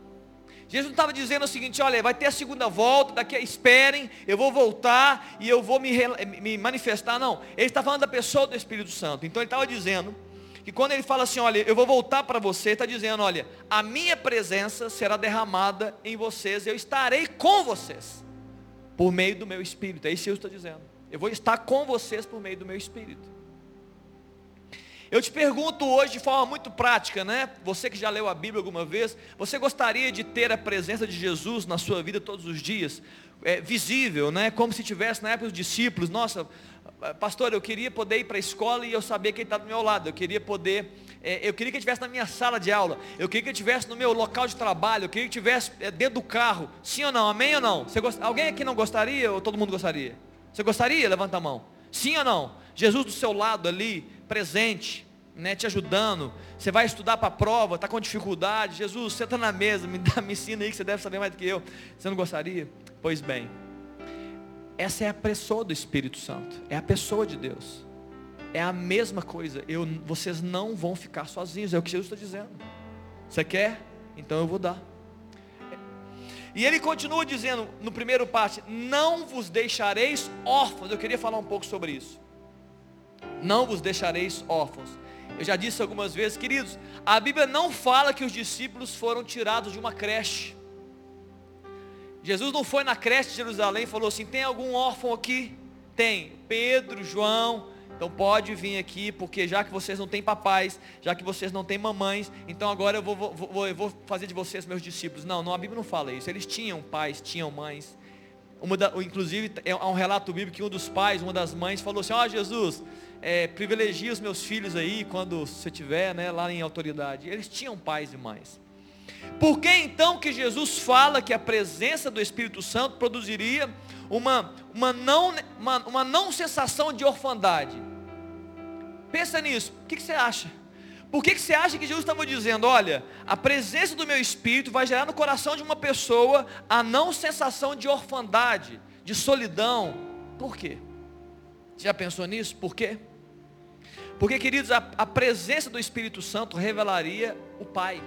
Jesus não estava dizendo o seguinte, olha, vai ter a segunda volta, daqui a esperem, eu vou voltar e eu vou me, me manifestar. Não, ele está falando da pessoa do Espírito Santo. Então ele estava dizendo que quando ele fala assim, olha, eu vou voltar para você, está dizendo, olha, a minha presença será derramada em vocês, eu estarei com vocês, por meio do meu Espírito. É isso que eu estou dizendo. Eu vou estar com vocês por meio do meu Espírito. Eu te pergunto hoje de forma muito prática, né? Você que já leu a Bíblia alguma vez, você gostaria de ter a presença de Jesus na sua vida todos os dias? É, visível, né? Como se tivesse na época dos discípulos. Nossa, pastor, eu queria poder ir para a escola e eu saber que ele está do meu lado. Eu queria poder, é, eu queria que ele estivesse na minha sala de aula. Eu queria que ele estivesse no meu local de trabalho. Eu queria que ele estivesse é, dentro do carro. Sim ou não? Amém ou não? Gost... Alguém aqui não gostaria ou todo mundo gostaria? Você gostaria? Levanta a mão. Sim ou não? Jesus do seu lado ali, presente, né, te ajudando. Você vai estudar para a prova, está com dificuldade. Jesus, você está na mesa, me, dá, me ensina aí que você deve saber mais do que eu. Você não gostaria? Pois bem, essa é a pessoa do Espírito Santo, é a pessoa de Deus. É a mesma coisa. Eu, vocês não vão ficar sozinhos, é o que Jesus está dizendo. Você quer? Então eu vou dar. E ele continua dizendo no primeiro parte: Não vos deixareis órfãos. Eu queria falar um pouco sobre isso. Não vos deixareis órfãos. Eu já disse algumas vezes, queridos, a Bíblia não fala que os discípulos foram tirados de uma creche. Jesus não foi na creche de Jerusalém e falou assim: tem algum órfão aqui? Tem. Pedro, João, então pode vir aqui, porque já que vocês não têm papais, já que vocês não têm mamães, então agora eu vou, vou, eu vou fazer de vocês meus discípulos. Não, não, a Bíblia não fala isso. Eles tinham pais, tinham mães. Da, inclusive, é um relato bíblico que um dos pais, uma das mães, falou assim: Ó oh, Jesus, é, privilegia os meus filhos aí, quando você tiver né, lá em autoridade. Eles tinham pais e mães. Por que então que Jesus fala que a presença do Espírito Santo produziria uma, uma, não, uma, uma não sensação de orfandade? Pensa nisso. O que, que você acha? Por que, que você acha que Jesus estava dizendo, olha, a presença do meu Espírito vai gerar no coração de uma pessoa a não sensação de orfandade, de solidão? Por quê? Você já pensou nisso? Por quê? Porque, queridos, a, a presença do Espírito Santo revelaria o Pai.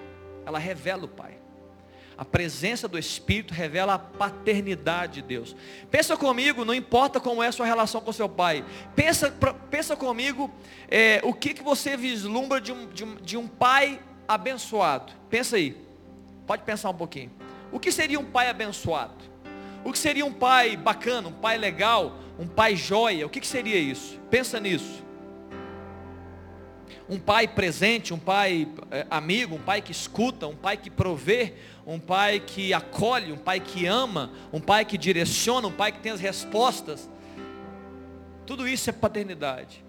Ela revela o Pai. A presença do Espírito revela a paternidade de Deus. Pensa comigo, não importa como é a sua relação com seu pai. Pensa, pensa comigo é, o que, que você vislumbra de um, de, um, de um pai abençoado. Pensa aí. Pode pensar um pouquinho. O que seria um pai abençoado? O que seria um pai bacana, um pai legal, um pai joia? O que, que seria isso? Pensa nisso um pai presente, um pai é, amigo, um pai que escuta, um pai que provê, um pai que acolhe, um pai que ama, um pai que direciona, um pai que tem as respostas. Tudo isso é paternidade.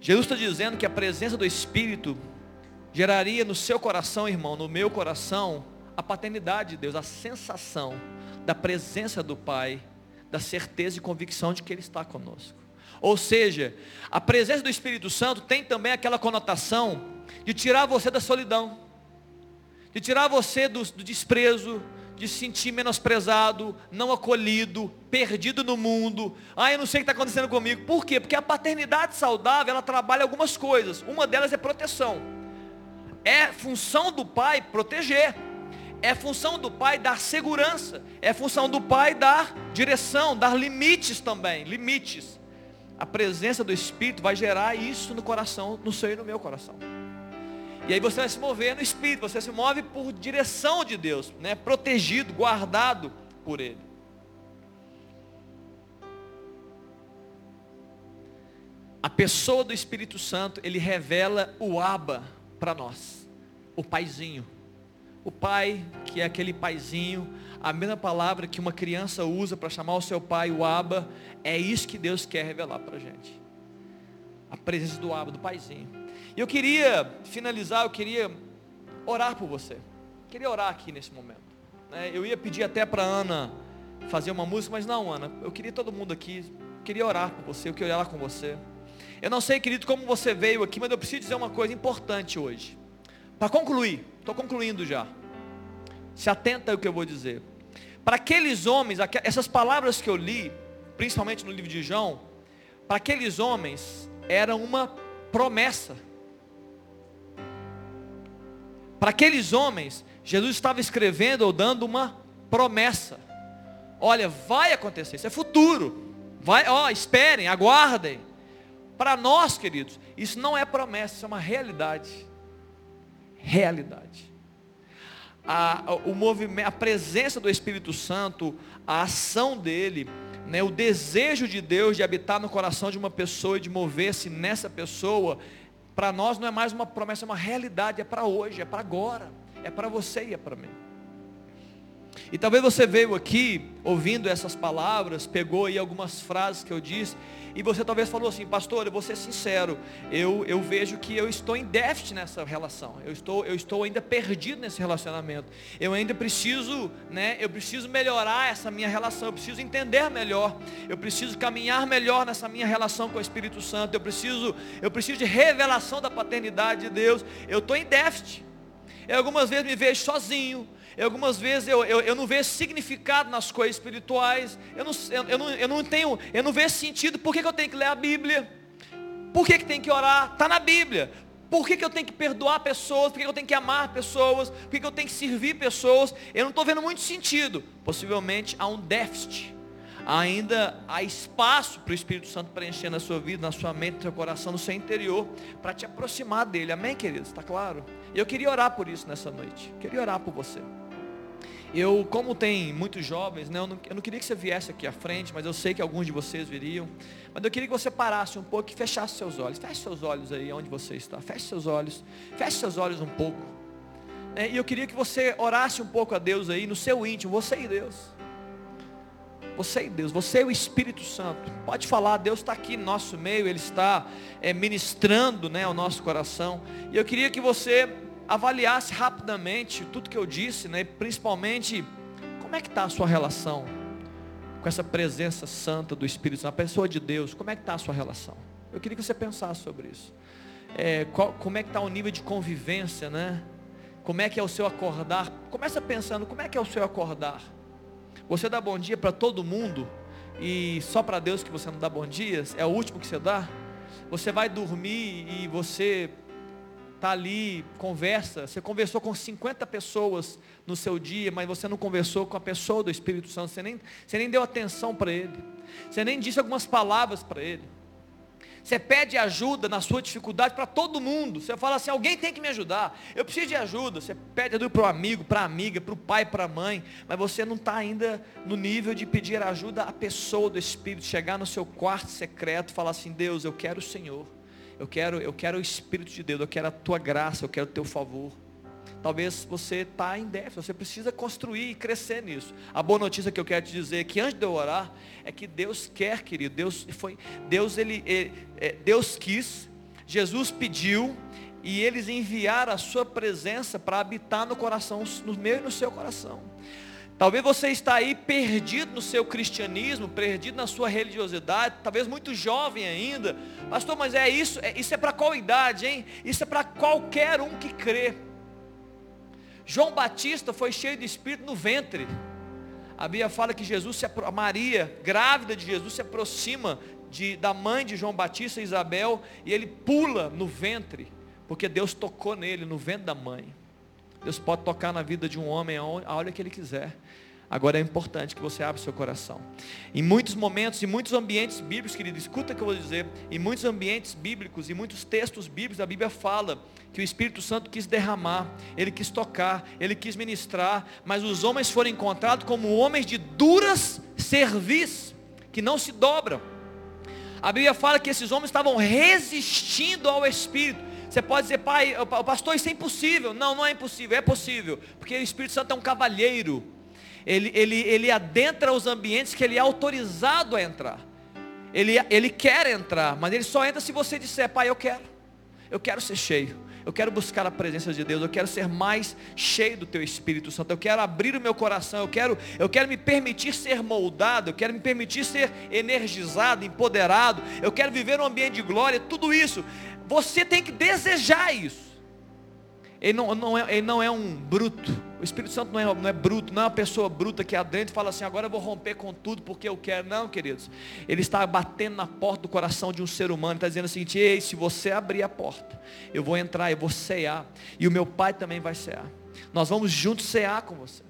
Jesus está dizendo que a presença do Espírito geraria no seu coração, irmão, no meu coração, a paternidade de Deus, a sensação da presença do Pai, da certeza e convicção de que Ele está conosco. Ou seja, a presença do Espírito Santo tem também aquela conotação de tirar você da solidão, de tirar você do, do desprezo, de se sentir menosprezado, não acolhido, perdido no mundo. Ah, eu não sei o que está acontecendo comigo. Por quê? Porque a paternidade saudável, ela trabalha algumas coisas. Uma delas é proteção. É função do pai proteger. É função do pai dar segurança. É função do pai dar direção, dar limites também. Limites a presença do Espírito vai gerar isso no coração, no seu e no meu coração. E aí você vai se mover no Espírito, você se move por direção de Deus, né? protegido, guardado por Ele. A pessoa do Espírito Santo, ele revela o Aba para nós, o paizinho. O pai, que é aquele paizinho, a mesma palavra que uma criança usa para chamar o seu pai, o Aba, é isso que Deus quer revelar para a gente. A presença do Aba, do paizinho. E eu queria finalizar, eu queria orar por você. Eu queria orar aqui nesse momento. Né? Eu ia pedir até para Ana fazer uma música, mas não, Ana, eu queria todo mundo aqui, eu queria orar por você, eu queria orar com você. Eu não sei, querido, como você veio aqui, mas eu preciso dizer uma coisa importante hoje. Para concluir, estou concluindo já. Se atenta ao que eu vou dizer. Para aqueles homens, essas palavras que eu li, principalmente no livro de João, para aqueles homens era uma promessa. Para aqueles homens, Jesus estava escrevendo ou dando uma promessa. Olha, vai acontecer, isso é futuro. Vai, ó, esperem, aguardem. Para nós, queridos, isso não é promessa, isso é uma realidade. Realidade a, o movimento, a presença do Espírito Santo, a ação dele, né, o desejo de Deus de habitar no coração de uma pessoa e de mover-se nessa pessoa, para nós não é mais uma promessa, é uma realidade, é para hoje, é para agora, é para você e é para mim. E talvez você veio aqui ouvindo essas palavras, pegou aí algumas frases que eu disse, e você talvez falou assim, pastor, eu vou ser sincero, eu, eu vejo que eu estou em déficit nessa relação, eu estou, eu estou ainda perdido nesse relacionamento, eu ainda preciso, né, eu preciso melhorar essa minha relação, eu preciso entender melhor, eu preciso caminhar melhor nessa minha relação com o Espírito Santo, eu preciso, eu preciso de revelação da paternidade de Deus, eu estou em déficit. Eu algumas vezes me vejo sozinho, eu, algumas vezes eu, eu, eu, não vejo significado nas coisas espirituais. Eu não, eu, eu, não, eu não tenho, eu não vejo sentido. Por que, que eu tenho que ler a Bíblia? Por que, que tem que orar? Está na Bíblia. Por que, que eu tenho que perdoar pessoas? Por que, que eu tenho que amar pessoas? Por que, que eu tenho que servir pessoas? Eu não estou vendo muito sentido. Possivelmente há um déficit. Ainda há espaço para o Espírito Santo preencher na sua vida, na sua mente, no seu coração, no seu interior, para te aproximar dele. Amém, queridos? Está claro? E eu queria orar por isso nessa noite. Queria orar por você. Eu, como tem muitos jovens, né, eu, não, eu não queria que você viesse aqui à frente, mas eu sei que alguns de vocês viriam. Mas eu queria que você parasse um pouco e fechasse seus olhos. Feche seus olhos aí onde você está. Feche seus olhos. Feche seus olhos um pouco. É, e eu queria que você orasse um pouco a Deus aí, no seu íntimo, você e Deus. Você e Deus, você e o Espírito Santo. Pode falar, Deus está aqui no nosso meio, Ele está é, ministrando né, ao nosso coração. E eu queria que você avaliasse rapidamente tudo que eu disse, né? principalmente como é que está a sua relação com essa presença santa do Espírito Santo, a pessoa de Deus, como é que está a sua relação? Eu queria que você pensasse sobre isso. É, qual, como é que está o nível de convivência, né? Como é que é o seu acordar? Começa pensando, como é que é o seu acordar? Você dá bom dia para todo mundo e só para Deus que você não dá bom dia? É o último que você dá? Você vai dormir e você está ali, conversa, você conversou com 50 pessoas no seu dia, mas você não conversou com a pessoa do Espírito Santo, você nem, você nem deu atenção para ele, você nem disse algumas palavras para ele. Você pede ajuda na sua dificuldade para todo mundo. Você fala assim, alguém tem que me ajudar. Eu preciso de ajuda. Você pede ajuda para o amigo, para a amiga, para o pai, para a mãe. Mas você não está ainda no nível de pedir ajuda à pessoa do Espírito. Chegar no seu quarto secreto e falar assim, Deus, eu quero o Senhor. Eu quero, eu quero o Espírito de Deus, eu quero a tua graça, eu quero o teu favor. Talvez você está em déficit, você precisa construir e crescer nisso. A boa notícia que eu quero te dizer é que antes de eu orar, é que Deus quer, querido, Deus foi, Deus ele, ele é, Deus quis, Jesus pediu, e eles enviaram a sua presença para habitar no coração, no meu e no seu coração. Talvez você está aí perdido no seu cristianismo, perdido na sua religiosidade, talvez muito jovem ainda. Pastor, mas é isso, é, isso é para qual idade, hein? Isso é para qualquer um que crê. João Batista foi cheio de espírito no ventre. A Bíblia fala que Jesus, se, a Maria, grávida de Jesus, se aproxima de, da mãe de João Batista, Isabel, e ele pula no ventre, porque Deus tocou nele, no ventre da mãe. Deus pode tocar na vida de um homem a hora que ele quiser. Agora é importante que você abra seu coração. Em muitos momentos, em muitos ambientes bíblicos, querido, escuta o que eu vou dizer. Em muitos ambientes bíblicos, em muitos textos bíblicos, a Bíblia fala que o Espírito Santo quis derramar, ele quis tocar, ele quis ministrar, mas os homens foram encontrados como homens de duras cerviz, que não se dobram. A Bíblia fala que esses homens estavam resistindo ao Espírito. Você pode dizer, pai, pastor, isso é impossível. Não, não é impossível, é possível. Porque o Espírito Santo é um cavalheiro ele, ele, ele adentra os ambientes que ele é autorizado a entrar. Ele, ele quer entrar, mas ele só entra se você disser, pai, eu quero. Eu quero ser cheio. Eu quero buscar a presença de Deus. Eu quero ser mais cheio do Teu Espírito Santo. Eu quero abrir o meu coração. Eu quero, eu quero me permitir ser moldado. Eu quero me permitir ser energizado, empoderado. Eu quero viver um ambiente de glória. Tudo isso. Você tem que desejar isso. Ele não, não é, ele não é um bruto. O Espírito Santo não é, não é bruto, não é uma pessoa bruta que adentro e fala assim, agora eu vou romper com tudo porque eu quero. Não, queridos. Ele está batendo na porta do coração de um ser humano, está dizendo o seguinte, ei, se você abrir a porta, eu vou entrar, eu vou cear. E o meu pai também vai cear. Nós vamos juntos cear com você.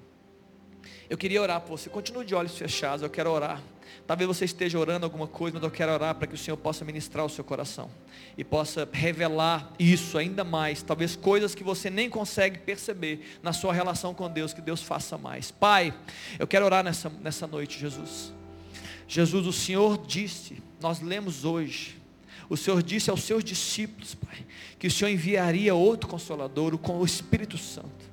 Eu queria orar por você. Continue de olhos fechados, eu quero orar. Talvez você esteja orando alguma coisa, mas eu quero orar para que o Senhor possa ministrar o seu coração e possa revelar isso ainda mais, talvez coisas que você nem consegue perceber na sua relação com Deus, que Deus faça mais. Pai, eu quero orar nessa, nessa noite, Jesus. Jesus, o Senhor disse, nós lemos hoje, o Senhor disse aos seus discípulos, Pai, que o Senhor enviaria outro consolador, o Espírito Santo.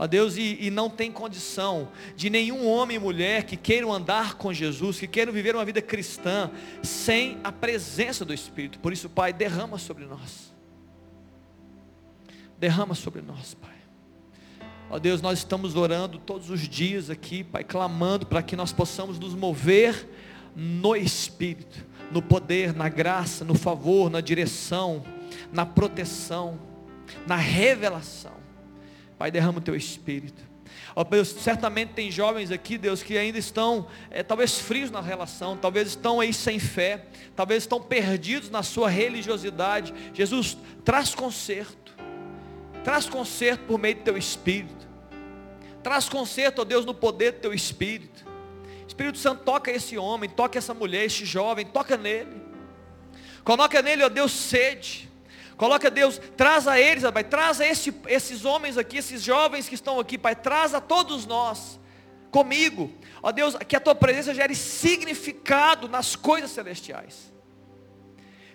Ó Deus, e, e, não tem condição de nenhum homem e mulher que queiram andar com Jesus, que queiram viver uma vida cristã, sem a presença do Espírito. Por isso, Pai, derrama sobre nós. Derrama sobre nós, Pai. Ó Deus, nós estamos orando todos os dias aqui, Pai, clamando para que nós possamos nos mover no Espírito, no poder, na graça, no favor, na direção, na proteção, na revelação. Pai, derrama o teu espírito. Ó Deus, certamente tem jovens aqui, Deus, que ainda estão, é, talvez frios na relação, talvez estão aí sem fé, talvez estão perdidos na sua religiosidade. Jesus, traz conserto, traz conserto por meio do teu espírito, traz conserto, ó Deus, no poder do teu espírito. Espírito Santo, toca esse homem, toca essa mulher, esse jovem, toca nele, coloca nele, ó Deus, sede Coloca Deus, traz a eles, Pai, traz a esse, esses homens aqui, esses jovens que estão aqui, Pai, traz a todos nós, comigo. Ó Deus, que a tua presença gere significado nas coisas celestiais.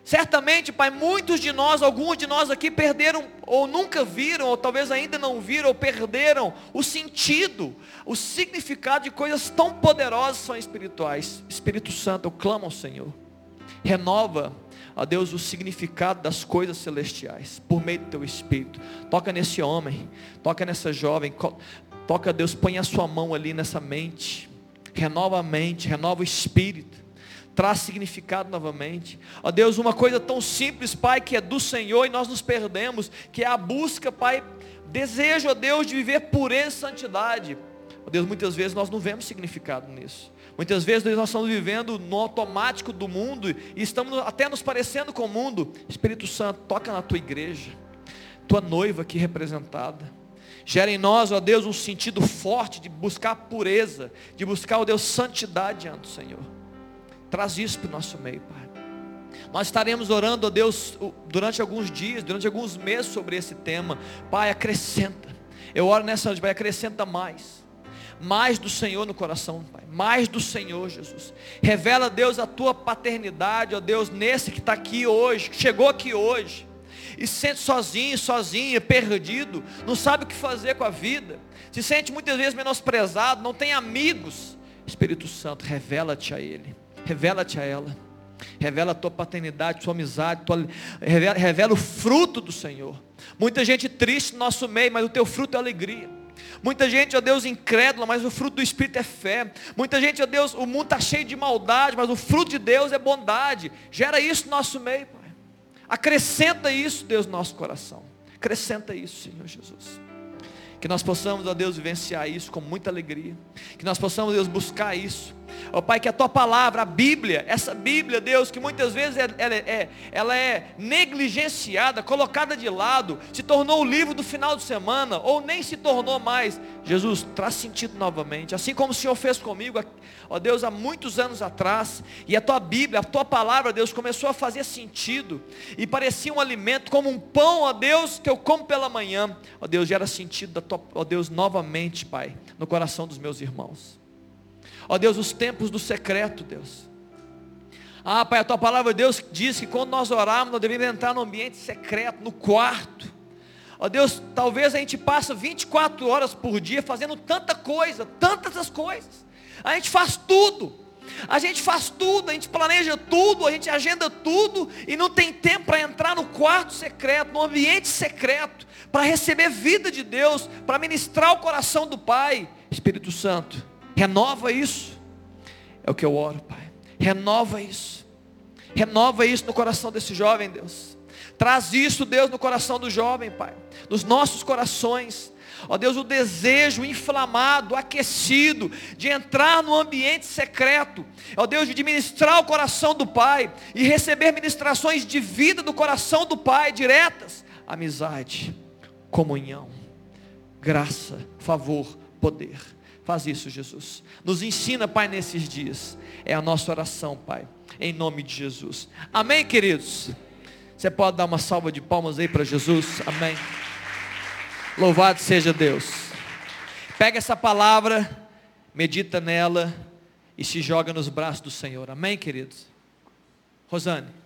Certamente, Pai, muitos de nós, alguns de nós aqui perderam, ou nunca viram, ou talvez ainda não viram, ou perderam o sentido, o significado de coisas tão poderosas são espirituais. Espírito Santo, eu clamo ao Senhor. Renova ó Deus, o significado das coisas celestiais, por meio do teu Espírito. Toca nesse homem, toca nessa jovem, toca, Deus, põe a sua mão ali nessa mente, renova a mente, renova o Espírito, traz significado novamente. Ó Deus, uma coisa tão simples, Pai, que é do Senhor e nós nos perdemos, que é a busca, Pai, desejo, ó Deus, de viver pureza e santidade. Ó Deus, muitas vezes nós não vemos significado nisso. Muitas vezes nós estamos vivendo no automático do mundo e estamos até nos parecendo com o mundo. Espírito Santo, toca na tua igreja, tua noiva aqui representada. Gera em nós, ó Deus, um sentido forte de buscar pureza, de buscar, ó Deus, santidade diante do Senhor. Traz isso para o nosso meio, Pai. Nós estaremos orando, ó Deus, durante alguns dias, durante alguns meses sobre esse tema. Pai, acrescenta. Eu oro nessa noite, Pai, acrescenta mais mais do Senhor no coração, Pai, mais do Senhor, Jesus. Revela, Deus, a tua paternidade, ó Deus, nesse que está aqui hoje, que chegou aqui hoje, e se sente sozinho, sozinha, perdido, não sabe o que fazer com a vida, se sente muitas vezes menosprezado, não tem amigos. Espírito Santo, revela-te a Ele, revela-te a ela. Revela a tua paternidade, tua amizade, tua, revela, revela o fruto do Senhor. Muita gente triste no nosso meio, mas o teu fruto é alegria. Muita gente, ó Deus, incrédula, mas o fruto do Espírito é fé. Muita gente, ó Deus, o mundo está cheio de maldade, mas o fruto de Deus é bondade. Gera isso no nosso meio, Pai. Acrescenta isso, Deus, no nosso coração. Acrescenta isso, Senhor Jesus. Que nós possamos, ó Deus, vivenciar isso com muita alegria. Que nós possamos, Deus, buscar isso Ó Pai, que a tua palavra, a Bíblia, essa Bíblia, Deus, que muitas vezes é, ela é, ela é negligenciada, colocada de lado, se tornou o livro do final de semana, ou nem se tornou mais. Jesus, traz sentido novamente, assim como o Senhor fez comigo, ó Deus, há muitos anos atrás, e a tua Bíblia, a tua palavra, Deus, começou a fazer sentido, e parecia um alimento, como um pão, ó Deus, que eu como pela manhã, ó Deus, gera sentido, da tua, ó Deus, novamente, Pai, no coração dos meus irmãos. Ó Deus, os tempos do secreto, Deus. Ah, Pai, a tua palavra, Deus, diz que quando nós orarmos, nós devemos entrar no ambiente secreto, no quarto. Ó Deus, talvez a gente passa 24 horas por dia fazendo tanta coisa, tantas as coisas. A gente faz tudo. A gente faz tudo, a gente planeja tudo, a gente agenda tudo e não tem tempo para entrar no quarto secreto, no ambiente secreto, para receber vida de Deus, para ministrar o coração do Pai. Espírito Santo, Renova isso. É o que eu oro, Pai. Renova isso. Renova isso no coração desse jovem, Deus. Traz isso, Deus, no coração do jovem, Pai. Nos nossos corações. Ó Deus, o desejo inflamado, aquecido, de entrar no ambiente secreto. Ó Deus, de ministrar o coração do Pai e receber ministrações de vida do coração do Pai, diretas. Amizade, comunhão, graça, favor, poder. Faz isso, Jesus. Nos ensina, Pai, nesses dias. É a nossa oração, Pai. Em nome de Jesus. Amém, queridos? Você pode dar uma salva de palmas aí para Jesus? Amém. Louvado seja Deus. Pega essa palavra, medita nela e se joga nos braços do Senhor. Amém, queridos? Rosane.